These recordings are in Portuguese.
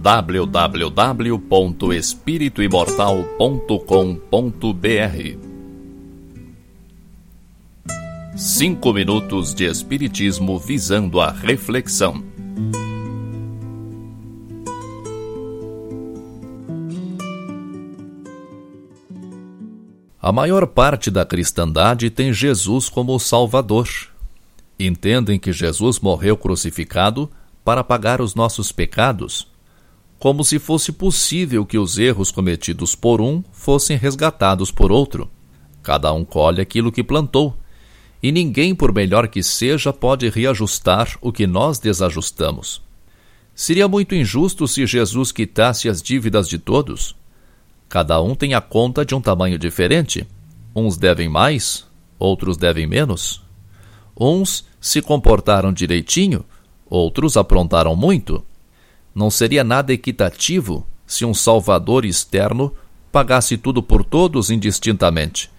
www.espirituimortal.com.br Cinco minutos de Espiritismo visando a reflexão. A maior parte da cristandade tem Jesus como Salvador. Entendem que Jesus morreu crucificado para pagar os nossos pecados como se fosse possível que os erros cometidos por um fossem resgatados por outro. Cada um colhe aquilo que plantou, e ninguém, por melhor que seja, pode reajustar o que nós desajustamos. Seria muito injusto se Jesus quitasse as dívidas de todos. Cada um tem a conta de um tamanho diferente. Uns devem mais, outros devem menos. Uns se comportaram direitinho, outros aprontaram muito. Não seria nada equitativo se um salvador externo pagasse tudo por todos indistintamente.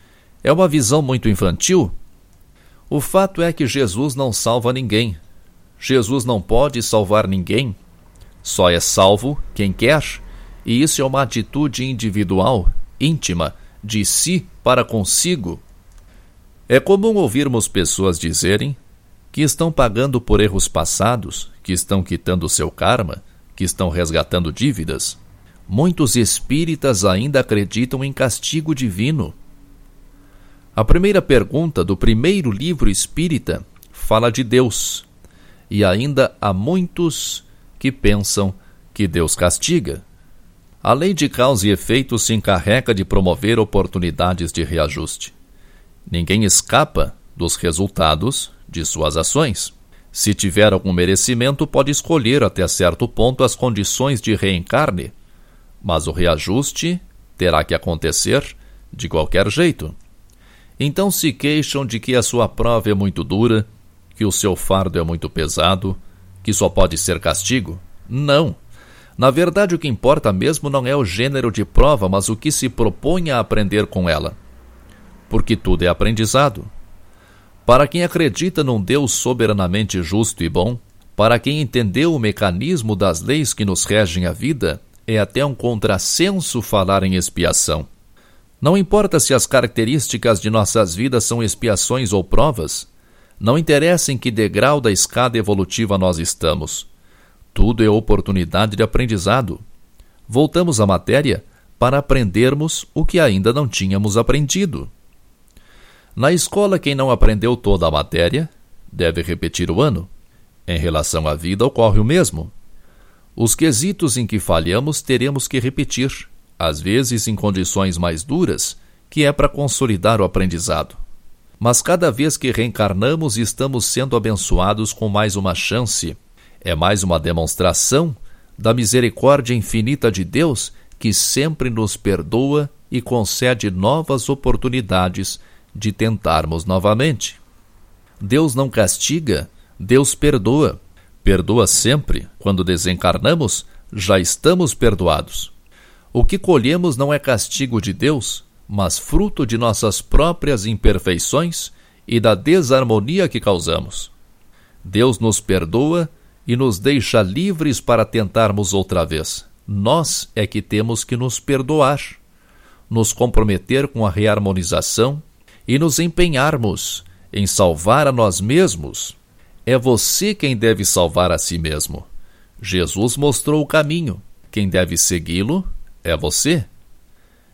É uma visão muito infantil. O fato é que Jesus não salva ninguém. Jesus não pode salvar ninguém. Só é salvo quem quer, e isso é uma atitude individual, íntima, de si para consigo. É comum ouvirmos pessoas dizerem que estão pagando por erros passados, que estão quitando seu karma, que estão resgatando dívidas, muitos espíritas ainda acreditam em castigo divino. A primeira pergunta do primeiro livro espírita fala de Deus, e ainda há muitos que pensam que Deus castiga. A lei de causa e efeito se encarrega de promover oportunidades de reajuste. Ninguém escapa dos resultados de suas ações. Se tiver algum merecimento, pode escolher até certo ponto as condições de reencarne, mas o reajuste terá que acontecer de qualquer jeito. Então se queixam de que a sua prova é muito dura, que o seu fardo é muito pesado, que só pode ser castigo? Não. Na verdade, o que importa mesmo não é o gênero de prova, mas o que se propõe a aprender com ela. Porque tudo é aprendizado. Para quem acredita num Deus soberanamente justo e bom, para quem entendeu o mecanismo das leis que nos regem a vida, é até um contrassenso falar em expiação. Não importa se as características de nossas vidas são expiações ou provas, não interessa em que degrau da escada evolutiva nós estamos. Tudo é oportunidade de aprendizado. Voltamos à matéria para aprendermos o que ainda não tínhamos aprendido. Na escola, quem não aprendeu toda a matéria deve repetir o ano. Em relação à vida, ocorre o mesmo. Os quesitos em que falhamos teremos que repetir, às vezes em condições mais duras, que é para consolidar o aprendizado. Mas cada vez que reencarnamos, estamos sendo abençoados com mais uma chance. É mais uma demonstração da misericórdia infinita de Deus que sempre nos perdoa e concede novas oportunidades de tentarmos novamente. Deus não castiga, Deus perdoa. Perdoa sempre. Quando desencarnamos, já estamos perdoados. O que colhemos não é castigo de Deus, mas fruto de nossas próprias imperfeições e da desarmonia que causamos. Deus nos perdoa e nos deixa livres para tentarmos outra vez. Nós é que temos que nos perdoar, nos comprometer com a reharmonização e nos empenharmos em salvar a nós mesmos, é você quem deve salvar a si mesmo. Jesus mostrou o caminho. Quem deve segui-lo é você.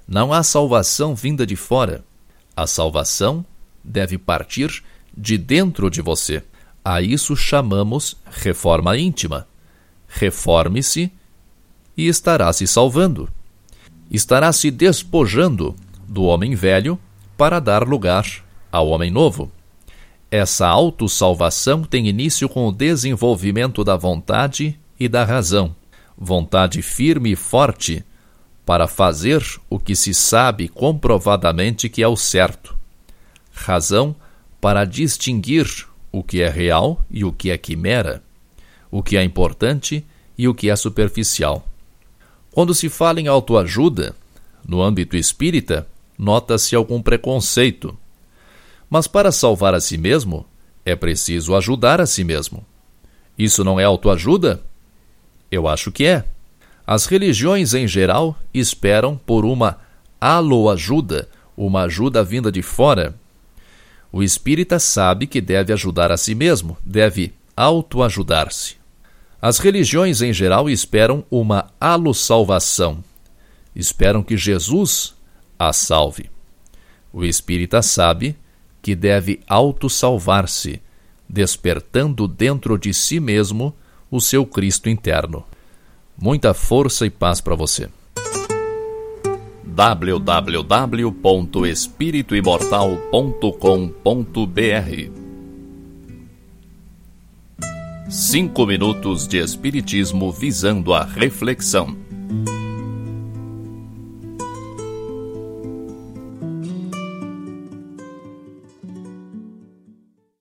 Não há salvação vinda de fora. A salvação deve partir de dentro de você. A isso chamamos reforma íntima. Reforme-se e estará se salvando. Estará se despojando do homem velho para dar lugar ao homem novo. Essa autossalvação tem início com o desenvolvimento da vontade e da razão, vontade firme e forte para fazer o que se sabe comprovadamente que é o certo, razão para distinguir o que é real e o que é quimera, o que é importante e o que é superficial. Quando se fala em autoajuda, no âmbito espírita, nota-se algum preconceito. Mas para salvar a si mesmo, é preciso ajudar a si mesmo. Isso não é autoajuda? Eu acho que é. As religiões em geral esperam por uma aloajuda, uma ajuda vinda de fora. O espírita sabe que deve ajudar a si mesmo, deve autoajudar-se. As religiões em geral esperam uma alo-salvação. Esperam que Jesus a salve. O espírita sabe que deve autossalvar-se, despertando dentro de si mesmo o seu Cristo interno. Muita força e paz para você. www.espirituimortal.com.br Cinco minutos de Espiritismo visando a reflexão.